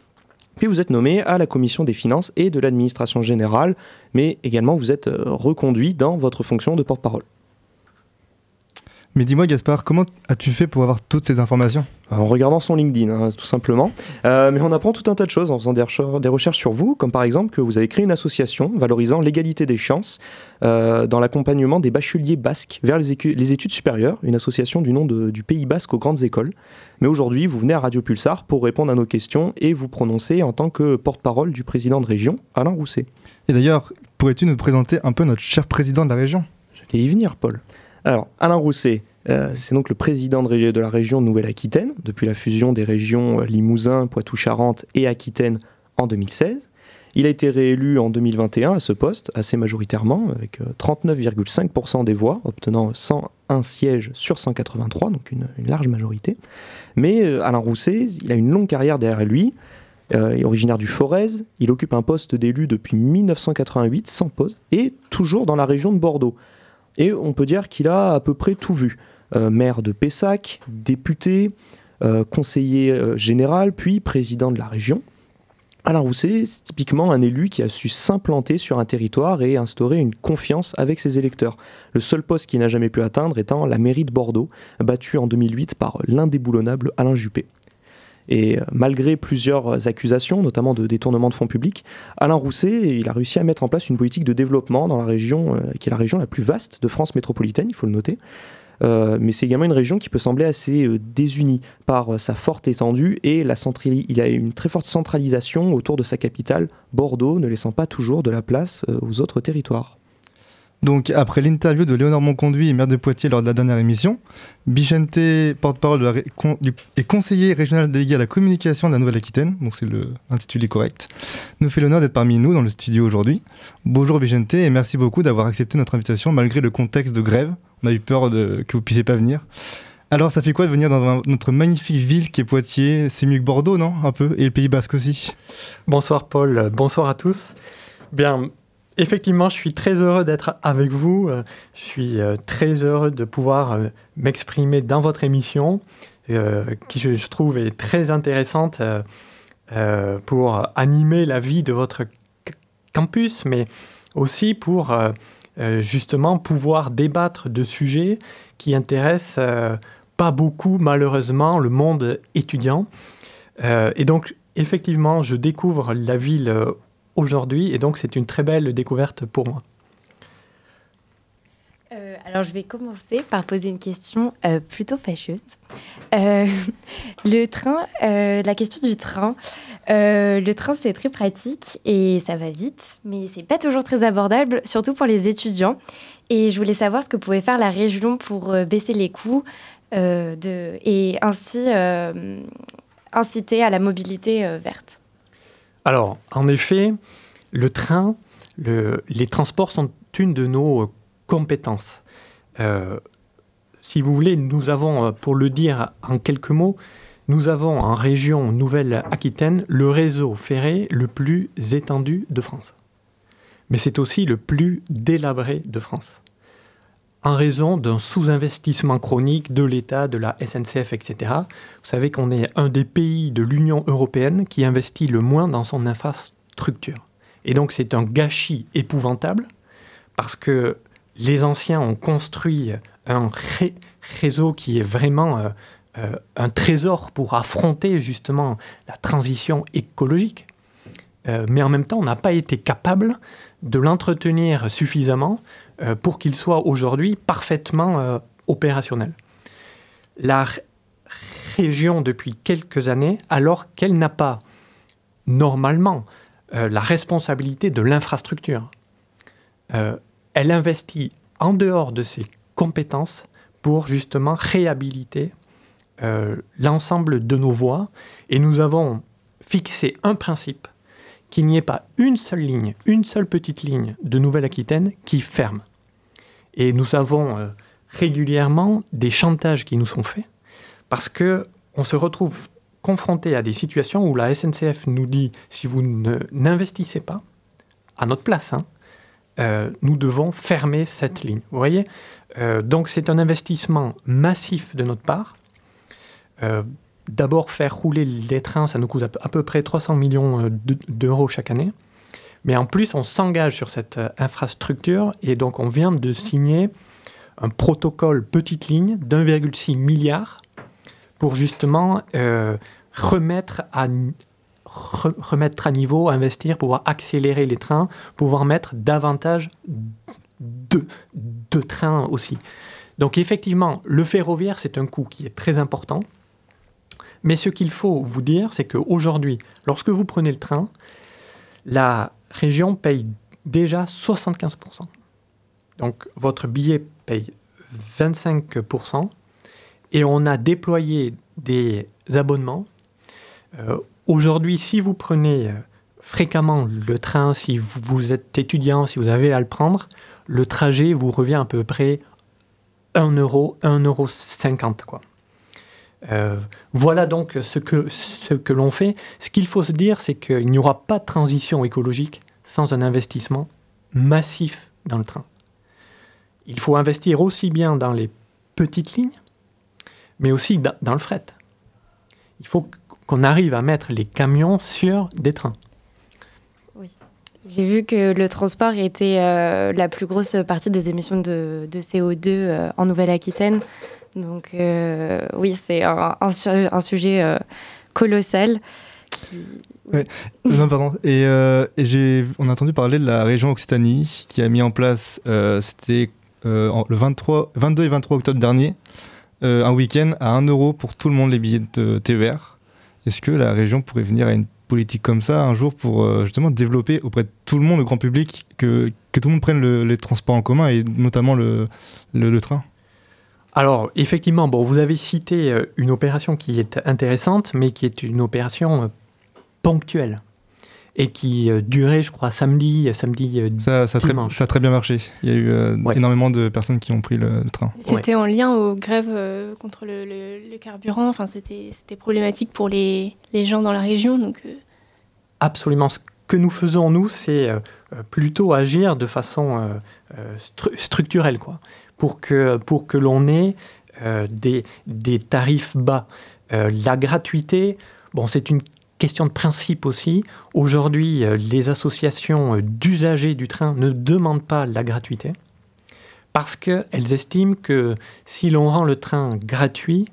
Puis vous êtes nommé à la commission des finances et de l'administration générale, mais également vous êtes euh, reconduit dans votre fonction de porte-parole. Mais dis-moi Gaspard, comment as-tu fait pour avoir toutes ces informations? En regardant son LinkedIn, hein, tout simplement. Euh, mais on apprend tout un tas de choses en faisant des recherches, des recherches sur vous, comme par exemple que vous avez créé une association valorisant l'égalité des chances euh, dans l'accompagnement des bacheliers basques vers les études supérieures, une association du nom de- du Pays basque aux grandes écoles. Mais aujourd'hui, vous venez à Radio Pulsar pour répondre à nos questions et vous prononcer en tant que porte-parole du président de région, Alain Rousset. Et d'ailleurs, pourrais-tu nous présenter un peu notre cher président de la région? J'allais y venir, Paul. Alors, Alain Rousset, euh, c'est donc le président de, la région Nouvelle-Aquitaine, depuis la fusion des régions euh, Limousin, Poitou-Charentes et Aquitaine en 2016. Il a été réélu en 2021 à ce poste, assez majoritairement, avec euh, 39,5% des voix, obtenant 101 sièges sur 183, donc une, large majorité. Mais euh, Alain Rousset, il a une longue carrière derrière lui. Euh, originaire du Forez, il occupe un poste d'élu depuis 1988 sans pause, et toujours dans la région de Bordeaux. Et on peut dire qu'il a à peu près tout vu. Euh, maire de Pessac, député, euh, conseiller euh, général, puis président de la région. Alain Rousset, c'est typiquement un élu qui a su s'implanter sur un territoire et instaurer une confiance avec ses électeurs. Le seul poste qu'il n'a jamais pu atteindre étant la mairie de Bordeaux, battue en 2008 par l'indéboulonnable Alain Juppé. Et malgré plusieurs accusations, notamment de détournement de fonds publics, Alain Rousset, il a réussi à mettre en place une politique de développement dans la région, qui est la région la plus vaste de France métropolitaine, il faut le noter. Euh, mais c'est également une région qui peut sembler assez euh, désunie par euh, sa forte étendue et la il a une très forte centralisation autour de sa capitale, Bordeaux, ne laissant pas toujours de la place aux autres territoires. Donc, après l'interview de Léonore Monconduit, maire de Poitiers, lors de la dernière émission, Bichente, porte-parole et conseiller régional délégué à la communication de la Nouvelle-Aquitaine, donc c'est le intitulé correct, nous fait l'honneur d'être parmi nous dans le studio aujourd'hui. Bonjour Bichente et merci beaucoup d'avoir accepté notre invitation malgré le contexte de grève. On a eu peur que vous puissiez pas venir. Alors, ça fait quoi de venir dans notre magnifique ville qui est Poitiers? C'est mieux que Bordeaux, non? Un peu Et le Pays Basque aussi Bonsoir Paul, bonsoir à tous. Bien, effectivement, je suis très heureux d'être avec vous. Euh, Je suis euh, très heureux de pouvoir euh, m'exprimer dans votre émission, qui je, trouve est très intéressante pour animer la vie de votre campus, mais aussi pour euh, justement pouvoir débattre de sujets qui intéressent euh, pas beaucoup, malheureusement, le monde étudiant. Euh, et donc, effectivement, je découvre la ville aujourd'hui, et donc c'est une très belle découverte pour moi. Euh, alors, je vais commencer par poser une question euh, plutôt fâcheuse. Euh, le train, la question du train. Le train, c'est très pratique et ça va vite, mais c'est pas toujours très abordable, surtout pour les étudiants. Et je voulais savoir ce que pouvait faire la région pour baisser les coûts et ainsi inciter à la mobilité verte. Alors, en effet, le train, le- les transports sont une de nos compétences. Euh, si vous voulez, nous avons, euh, pour le dire en quelques mots, nous avons en région Nouvelle-Aquitaine le réseau ferré le plus étendu de France. Mais c'est aussi le plus délabré de France. En raison d'un sous-investissement chronique de l'État, de la SNCF, etc. Vous savez qu'on est un des pays de l'Union européenne qui investit le moins dans son infrastructure. Et donc c'est un gâchis épouvantable parce que les anciens ont construit un ré- réseau qui est vraiment euh, euh, un trésor pour affronter justement la transition écologique. Euh, mais en même temps, on n'a pas été capable de l'entretenir suffisamment pour qu'il soit aujourd'hui parfaitement opérationnel. La région, depuis quelques années, alors qu'elle n'a pas normalement la responsabilité de l'infrastructure, elle investit en dehors de ses compétences pour justement réhabiliter euh, l'ensemble de nos voies. Et nous avons fixé un principe, qu'il n'y ait pas une seule ligne, une seule petite ligne de Nouvelle-Aquitaine qui ferme. Et nous avons euh, régulièrement des chantages qui nous sont faits parce que on se retrouve confronté à des situations où la SNCF nous dit si vous n'investissez pas à notre place, hein, euh, nous devons fermer cette ligne. Vous voyez Euh, Donc c'est un investissement massif de notre part. Euh, D'abord, faire rouler les trains, ça nous coûte à peu- près 300 millions de- d'euros chaque année. Mais en plus, on s'engage sur cette infrastructure et donc on vient de signer un protocole petite ligne d'1,6 milliard pour justement remettre, à, re- remettre à niveau, investir, pouvoir accélérer les trains, pouvoir mettre davantage de, de trains aussi. Donc effectivement, le ferroviaire, c'est un coût qui est très important. Mais ce qu'il faut vous dire, c'est qu'aujourd'hui, lorsque vous prenez le train, la région paye déjà 75%. Donc votre billet paye 25%. Et on a déployé des abonnements. Euh, Aujourd'hui, si vous prenez euh, fréquemment le train, si vous, êtes étudiant, si vous avez à le prendre, le trajet vous revient à peu près 1 euro, 1 euro 50 quoi. Euh, voilà donc ce que, ce que l'on fait. Ce qu'il faut se dire, c'est qu'il n'y aura pas de transition écologique sans un investissement massif dans le train. Il faut investir aussi bien dans les petites lignes, mais aussi dans le fret. Il faut qu'on arrive à mettre les camions sur des trains. J'ai vu que le transport était euh, la plus grosse partie des émissions de, de CO2 euh, en Nouvelle-Aquitaine. Donc euh, oui, c'est un, un su- un sujet euh, colossal. qui- Ouais. Non, pardon. Et, euh, on a entendu parler de la région Occitanie qui a mis en place, euh, c'était euh, le 23, 22 et 23 octobre dernier, euh, un week-end à 1 euro pour tout le monde les billets de TER. Est-ce que la région pourrait venir à une politique comme ça un jour pour euh, justement développer auprès de tout le monde, le grand public, que tout le monde prenne le- les transports en commun et notamment le, le, le train? Alors, effectivement, bon, vous avez cité euh, une opération qui est intéressante, mais qui est une opération euh, ponctuelle et qui euh, durait, je crois, samedi, samedi, euh, ça, ça, a très, dimanche. ça a très bien marché. Il y a eu euh, énormément de personnes qui ont pris le, le train. C'était en lien aux grèves euh, contre le, le- le carburant. Enfin, c'était c'était problématique pour les, les gens dans la région. Donc, euh, Absolument. Ce que nous faisons, nous, c'est euh, euh, plutôt agir de façon euh, euh, stru- structurelle, quoi, pour que, pour que l'on ait euh, des, des tarifs bas. Euh, la gratuité, bon, c'est une question de principe aussi. Aujourd'hui, euh, les associations euh, d'usagers du train ne demandent pas la gratuité parce qu'elles estiment que si l'on rend le train gratuit,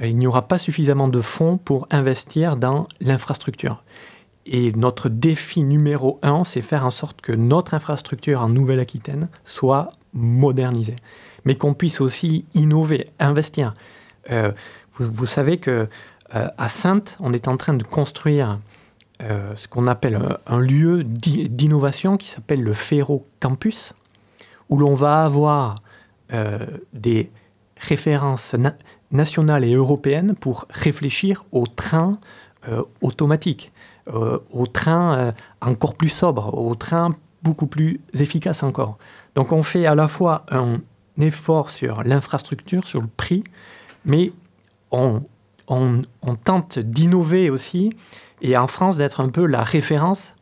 euh, il n'y aura pas suffisamment de fonds pour investir dans l'infrastructure. Et notre défi numéro un, c'est faire en sorte que notre infrastructure en Nouvelle-Aquitaine soit modernisée, mais qu'on puisse aussi innover, investir. Vous savez que euh, à Sainte, on est en train de construire euh, ce qu'on appelle un, lieu d'i- d'innovation qui s'appelle le Ferro Campus, où l'on va avoir euh, des références na- nationales et européennes pour réfléchir au train euh, automatique, euh, au train euh, encore plus sobre, au train beaucoup plus efficace encore. Donc on fait à la fois un effort sur l'infrastructure, sur le prix, mais on, on- tente d'innover aussi, et en France d'être un peu la référence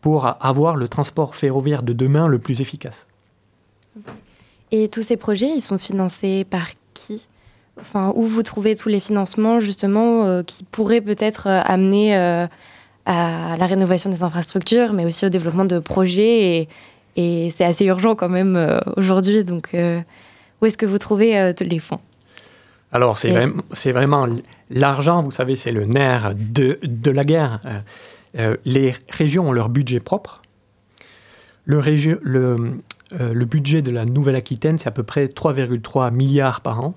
pour avoir le transport ferroviaire de demain le plus efficace. Et tous ces projets, ils sont financés par qui? Enfin, où vous trouvez tous les financements justement euh, qui pourraient peut-être euh, amener euh, à la rénovation des infrastructures, mais aussi au développement de projets. Et, et c'est assez urgent quand même aujourd'hui. Donc, où est-ce que vous trouvez les fonds? Alors, c'est vraiment, c'est vraiment l- l'argent, vous savez, c'est le nerf de, de la guerre. Euh, euh, les régions ont leur budget propre. Le, régi- le, euh, le budget de la Nouvelle-Aquitaine, c'est à peu près 3,3 milliards par an,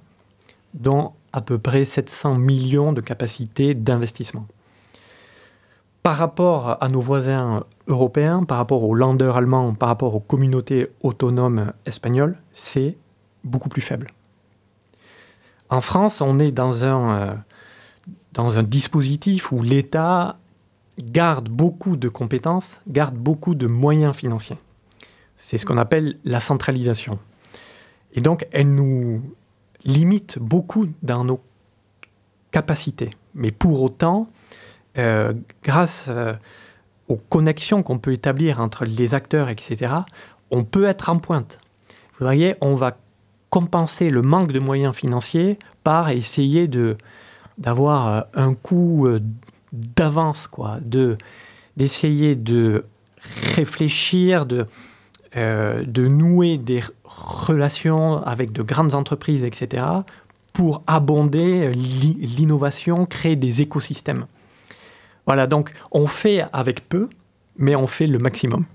dont à peu près 700 millions de capacité d'investissement. Par rapport à nos voisins européens, par rapport aux landers allemands, par rapport aux communautés autonomes espagnoles, c'est beaucoup plus faible. En France, on est dans un, euh, dans un dispositif où l'État garde beaucoup de compétences, garde beaucoup de moyens financiers. C'est ce qu'on appelle la centralisation. Et donc, elle nous limite beaucoup dans nos capacités. Mais pour autant, euh, grâce euh, aux connexions qu'on peut établir entre les acteurs, etc., on peut être en pointe. Vous voyez, on va compenser le manque de moyens financiers par essayer de d'avoir euh, un coup euh, d'avance, quoi, de d'essayer de réfléchir, de euh, de nouer des relations avec de grandes entreprises, etc., pour abonder l'i- l'innovation, créer des écosystèmes. Voilà, donc on fait avec peu, mais on fait le maximum.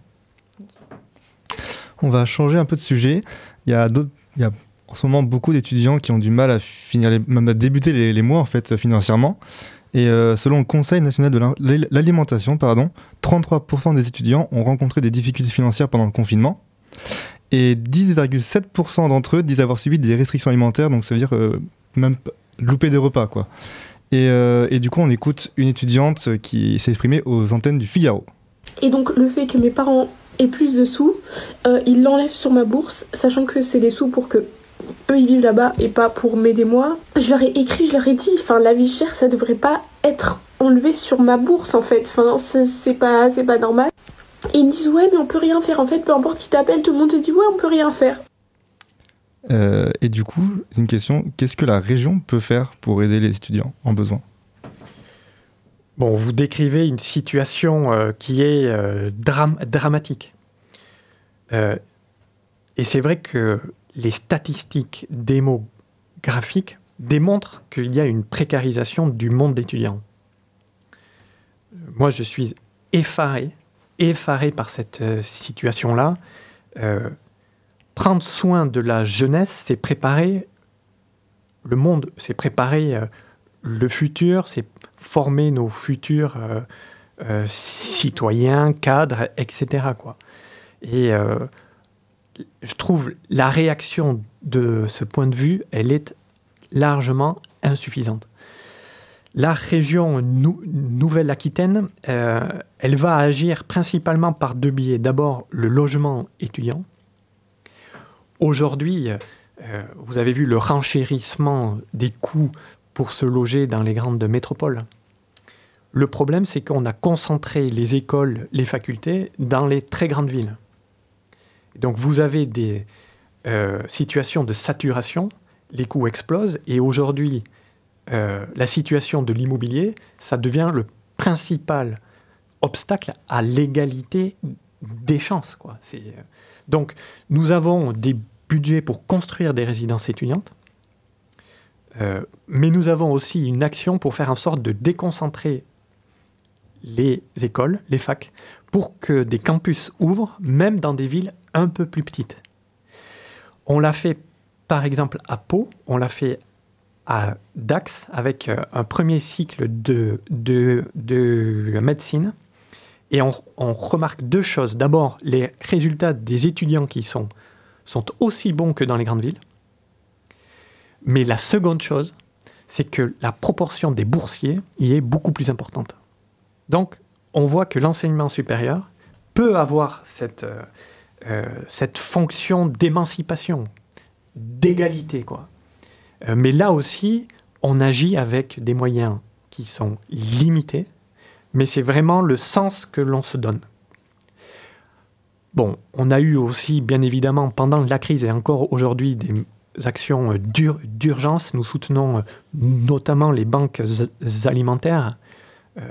On va changer un peu de sujet. Il y a, il y a en ce moment beaucoup d'étudiants qui ont du mal à finir, même à débuter les, mois en fait financièrement. Et euh, selon le Conseil national de l'al- l'alimentation, pardon, 33% des étudiants ont rencontré des difficultés financières pendant le confinement. Et 10,7% d'entre eux disent avoir subi des restrictions alimentaires, donc ça veut dire euh, même louper des repas quoi. Et, euh, et du coup, on écoute une étudiante qui s'est exprimée aux antennes du Figaro. Et donc le fait que mes parents aient plus de sous, ils l'enlèvent sur ma bourse, sachant que c'est des sous pour que eux ils vivent là-bas et pas pour m'aider moi. Je leur ai écrit, je leur ai dit, enfin la vie chère ça devrait pas être enlevé sur ma bourse en fait, enfin c'est pas, c'est pas normal. Et ils me disent ouais mais on peut rien faire en fait, peu importe qui t'appelle, tout le monde te dit ouais on peut rien faire. Euh, et du coup, une question, qu'est-ce que la région peut faire pour aider les étudiants en besoin? Bon, vous décrivez une situation euh, qui est euh, dram- dramatique. Euh, et c'est vrai que les statistiques démographiques démontrent qu'il y a une précarisation du monde d'étudiants. Moi, je suis effaré, effaré par cette euh, situation-là. Euh, prendre soin de la jeunesse, c'est préparer le monde, c'est préparer euh, le futur, c'est former nos futurs citoyens, cadres, etc. Et je trouve la réaction de ce point de vue, elle est largement insuffisante. La région Nou- Nouvelle-Aquitaine, euh, elle va agir principalement par deux biais. D'abord, le logement étudiant. Aujourd'hui, euh, vous avez vu le renchérissement des coûts pour se loger dans les grandes métropoles. Le problème, c'est qu'on a concentré les écoles, les facultés dans les très grandes villes. Donc vous avez des euh, situations de saturation, les coûts explosent, et aujourd'hui, euh, la situation de l'immobilier, ça devient le principal obstacle à l'égalité des chances. Euh, Donc nous avons des budgets pour construire des résidences étudiantes, mais nous avons aussi une action pour faire en sorte de déconcentrer les écoles, les facs, pour que des campus ouvrent, même dans des villes un peu plus petites. On l'a fait par exemple à Pau, on l'a fait à Dax avec euh, un premier cycle de, de, de médecine. Et on, on remarque deux choses. D'abord, les résultats des étudiants qui sont, sont aussi bons que dans les grandes villes. Mais la seconde chose, c'est que la proportion des boursiers y est beaucoup plus importante. Donc, on voit que l'enseignement supérieur peut avoir cette, euh, cette fonction d'émancipation, d'égalité, quoi. Euh, mais là aussi, on agit avec des moyens qui sont limités, mais c'est vraiment le sens que l'on se donne. Bon, on a eu aussi, bien évidemment, pendant la crise et encore aujourd'hui, des actions euh, d'ur- d'urgence. Nous soutenons notamment les banques alimentaires. Euh,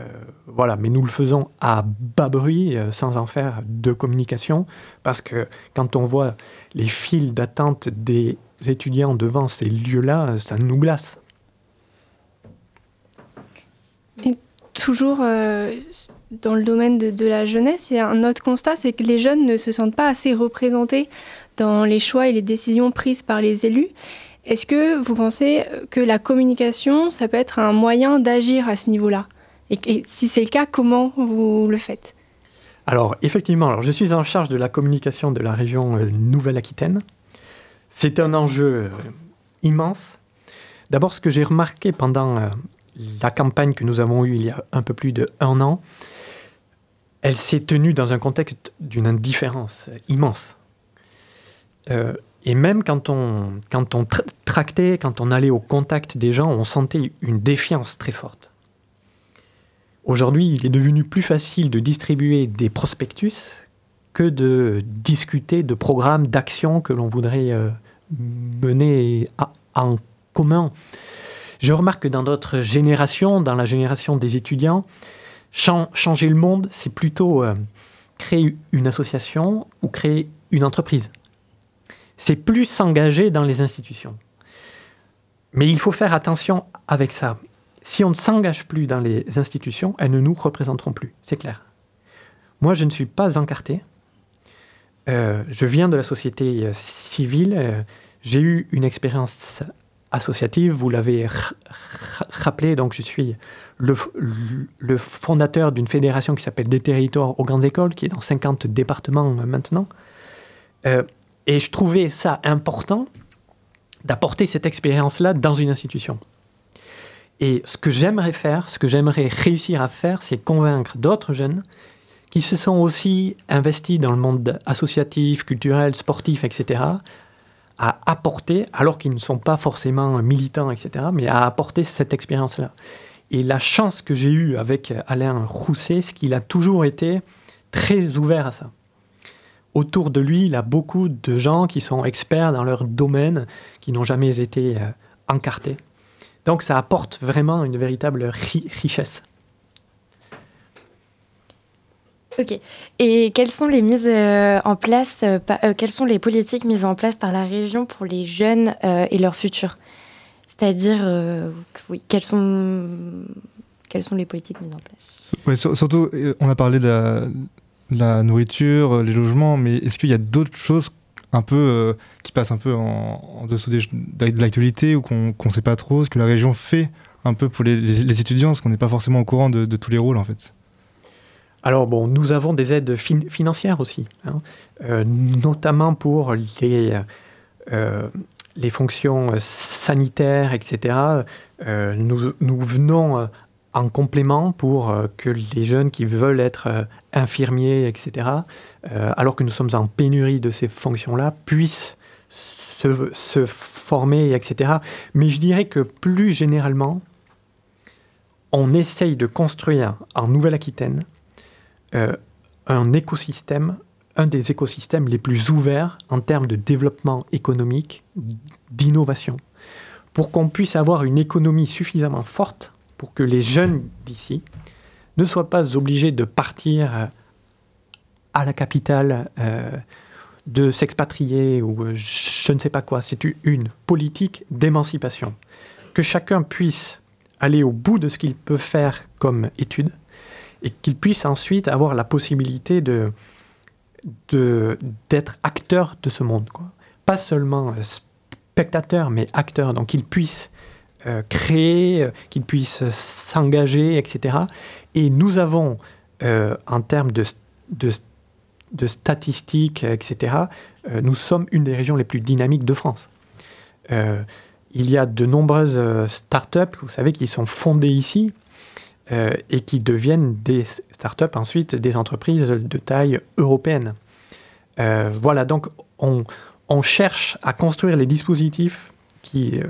voilà, mais nous le faisons à bas bruit, euh, sans en faire de communication, parce que quand on voit les files d'attente des étudiants devant ces lieux-là, euh, ça nous glace. Et toujours dans le domaine de, de la jeunesse, il y a un autre constat, c'est que les jeunes ne se sentent pas assez représentés dans les choix et les décisions prises par les élus. Est-ce que vous pensez que la communication, ça peut être un moyen d'agir à ce niveau-là? Et, si c'est le cas, comment vous le faites? Alors, effectivement, alors, je suis en charge de la communication de la région euh, Nouvelle-Aquitaine. C'est un enjeu euh, immense. D'abord, ce que j'ai remarqué pendant euh, la campagne que nous avons eue il y a un peu plus d'un an, elle s'est tenue dans un contexte d'une indifférence immense. Et même quand on, quand on tra- tractait, quand on allait au contact des gens, on sentait une défiance très forte. Aujourd'hui, il est devenu plus facile de distribuer des prospectus que de discuter de programmes d'action que l'on voudrait euh, mener en commun. Je remarque que dans notre génération, dans la génération des étudiants, chan- changer le monde, c'est plutôt euh, créer une association ou créer une entreprise. C'est plus s'engager dans les institutions. Mais il faut faire attention avec ça. Si on ne s'engage plus dans les institutions, elles ne nous représenteront plus, c'est clair. Moi, je ne suis pas encarté. Euh, je viens de la société euh, civile. euh, J'ai eu une expérience associative, vous l'avez rappelé, donc je suis le, fondateur d'une fédération qui s'appelle Des territoires aux grandes écoles, qui est dans 50 départements maintenant. Et je trouvais ça important d'apporter cette expérience-là dans une institution. Et ce que j'aimerais faire, ce que j'aimerais réussir à faire, c'est convaincre d'autres jeunes qui se sont aussi investis dans le monde associatif, culturel, sportif, etc., à apporter, alors qu'ils ne sont pas forcément militants, etc., mais à apporter cette expérience-là. Et la chance que j'ai eue avec Alain Rousset, c'est qu'il a toujours été très ouvert à ça. Autour de lui, il a beaucoup de gens qui sont experts dans leur domaine, qui n'ont jamais été euh, encartés. Donc ça apporte vraiment une véritable ri- richesse. Ok. Et quelles sont les mises euh, en place, euh, pa- euh, quelles sont les politiques mises en place par la région pour les jeunes euh, et leur futur C'est-à-dire, euh, oui, quelles sont, quelles sont les politiques mises en place? Ouais, sur- surtout, euh, on a parlé de la, la nourriture, les logements, mais est-ce qu'il y a d'autres choses un peu euh, qui passent un peu en, dessous des- de l'actualité ou qu'on ne sait pas trop, ce que la région fait un peu pour les, étudiants, parce qu'on n'est pas forcément au courant de, tous les rôles en fait Alors bon, nous avons des aides fin- financières aussi, hein, euh, notamment pour les, euh, les fonctions sanitaires, etc. Nous, nous venons en complément pour euh, que les jeunes qui veulent être euh, infirmiers, etc., euh, alors que nous sommes en pénurie de ces fonctions-là, puissent se, former, etc. Mais je dirais que plus généralement, on essaye de construire en Nouvelle-Aquitaine un écosystème, un des écosystèmes les plus ouverts en termes de développement économique, d'innovation, pour qu'on puisse avoir une économie suffisamment forte pour que les jeunes d'ici ne soient pas obligés de partir euh, à la capitale, euh, de s'expatrier ou euh, je ne sais pas quoi. C'est une politique d'émancipation. Que chacun puisse aller au bout de ce qu'il peut faire comme étude et qu'il puisse ensuite avoir la possibilité de d'être acteur de ce monde. Pas seulement spectateur, mais acteur. Donc qu'il puisse euh, créer, euh, qu'il puisse euh, s'engager, etc. Et nous avons, euh, en termes de, de, statistiques, etc., nous sommes une des régions les plus dynamiques de France. Il y a de nombreuses startups, vous savez, qui sont fondées ici et qui deviennent des startups ensuite des entreprises de taille européenne. Voilà, donc on, on cherche à construire les dispositifs qui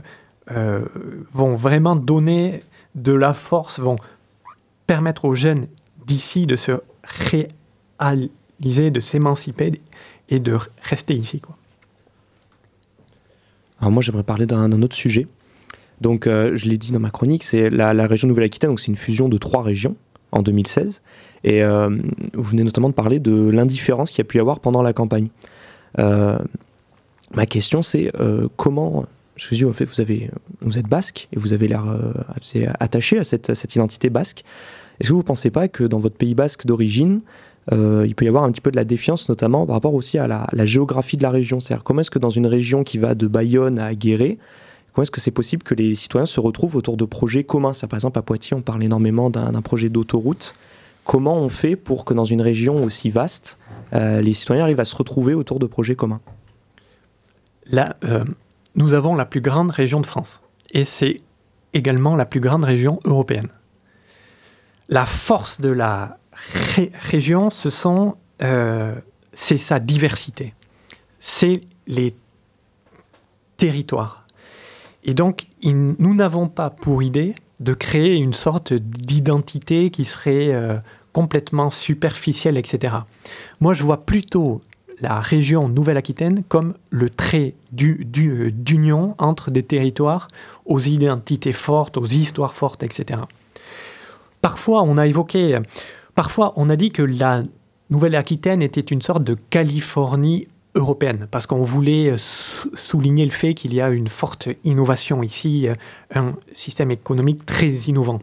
euh, vont vraiment donner de la force, vont permettre aux jeunes d'ici de se réaliser, de s'émanciper et de rester ici. Alors moi, j'aimerais parler d'un autre sujet. Donc, euh, je l'ai dit dans ma chronique, c'est la, la région Nouvelle-Aquitaine. Donc, c'est une fusion de trois régions en 2016. Et euh, vous venez notamment de parler de l'indifférence qu'il y a pu y avoir pendant la campagne. Ma question, c'est comment. Je vous dis, en fait, vous, êtes basque et vous avez l'air euh, attaché à cette, identité basque. Est-ce que vous ne pensez pas que dans votre pays basque d'origine, euh, il peut y avoir un petit peu de la défiance, notamment par rapport aussi à la, géographie de la région? C'est-à-dire, comment est-ce que dans une région qui va de Bayonne à Guéret, comment est-ce que c'est possible que les citoyens se retrouvent autour de projets communs? Par exemple, à Poitiers, on parle énormément d'un projet d'autoroute. Comment on fait pour que dans une région aussi vaste, euh, les citoyens arrivent à se retrouver autour de projets communs? Là, euh, nous avons la plus grande région de France. Et c'est également la plus grande région européenne. La force de la ré- région, ce sont, euh, c'est sa diversité. C'est les territoires. Et donc, nous n'avons pas pour idée de créer une sorte d'identité qui serait euh, complètement superficielle, etc. Moi, je vois plutôt la région Nouvelle-Aquitaine comme le trait du- d'union entre des territoires aux identités fortes, aux histoires fortes, etc. Parfois, on a évoqué, parfois, on a dit que la Nouvelle-Aquitaine était une sorte de Californie européenne, parce qu'on voulait sou- souligner le fait qu'il y a une forte innovation ici, euh, un système économique très innovant.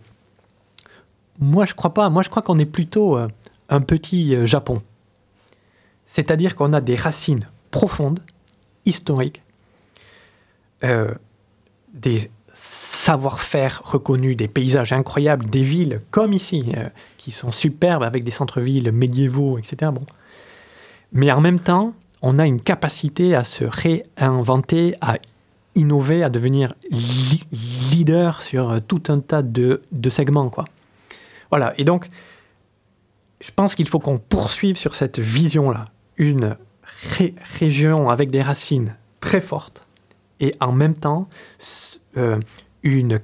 Moi, je crois pas. Moi, je crois qu'on est plutôt euh, un petit euh, Japon. C'est-à-dire qu'on a des racines profondes, historiques, euh, des savoir-faire reconnus, des paysages incroyables, des villes comme ici, euh, qui sont superbes avec des centres-villes médiévaux, etc. Bon. Mais en même temps, on a une capacité à se réinventer, à innover, à devenir leader sur euh, tout un tas de, de segments. Quoi. Voilà, et donc, je pense qu'il faut qu'on poursuive sur cette vision-là. Une ré- région avec des racines très fortes et en même temps euh, une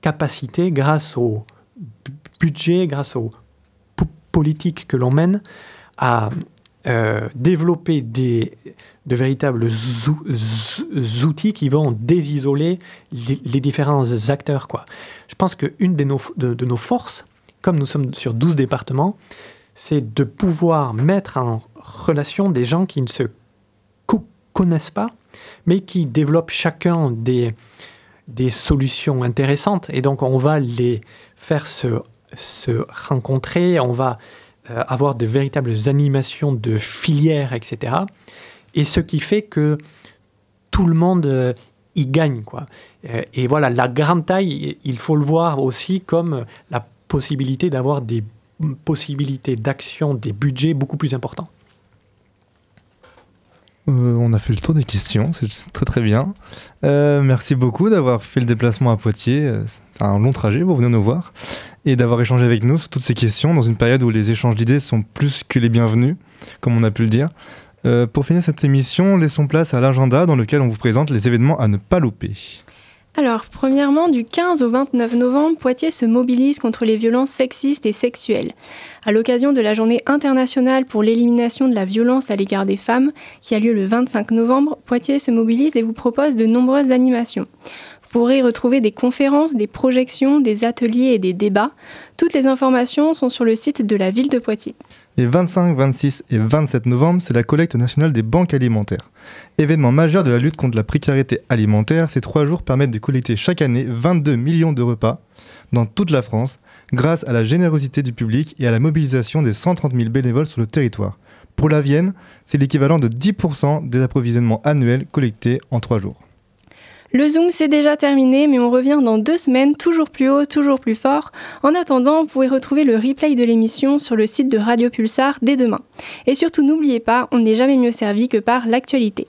capacité grâce au bu- budget, grâce aux po- politiques que l'on mène à euh, développer des, de véritables outils qui vont désisoler les, différents acteurs. Quoi. Je pense qu'une de, de nos forces, comme nous sommes sur 12 départements, c'est de pouvoir mettre en relation des gens qui ne se co- connaissent pas, mais qui développent chacun des, des solutions intéressantes. Et donc, on va les faire se, se rencontrer, on va euh, avoir de véritables animations de filières, etc. Et ce qui fait que tout le monde euh, y gagne. Quoi. Euh, et voilà, la grande taille, il faut le voir aussi comme la possibilité d'avoir des possibilités d'action, des budgets beaucoup plus importants. Euh, on a fait le tour des questions, c'est très très bien. Euh, merci beaucoup d'avoir fait le déplacement à Poitiers. Euh, C'est un long trajet pour venir nous voir et d'avoir échangé avec nous sur toutes ces questions dans une période où les échanges d'idées sont plus que les bienvenus, comme on a pu le dire. Pour finir cette émission, laissons place à l'agenda dans lequel on vous présente les événements à ne pas louper. Alors, premièrement, du 15 au 29 novembre, Poitiers se mobilise contre les violences sexistes et sexuelles. À l'occasion de la journée internationale pour l'élimination de la violence à l'égard des femmes, qui a lieu le 25 novembre, Poitiers se mobilise et vous propose de nombreuses animations. Vous pourrez y retrouver des conférences, des projections, des ateliers et des débats. Toutes les informations sont sur le site de la ville de Poitiers. Les 25, 26 et 27 novembre, c'est la collecte nationale des banques alimentaires. Événement majeur de la lutte contre la précarité alimentaire, ces trois jours permettent de collecter chaque année 22 millions de repas dans toute la France, grâce à la générosité du public et à la mobilisation des 130 000 bénévoles sur le territoire. Pour la Vienne, c'est l'équivalent de 10% des approvisionnements annuels collectés en trois jours. Le Zoom, c'est déjà terminé, mais on revient dans deux semaines, toujours plus haut, toujours plus fort. En attendant, vous pouvez retrouver le replay de l'émission sur le site de Radio Pulsar dès demain. Et surtout, n'oubliez pas, on n'est jamais mieux servi que par l'actualité.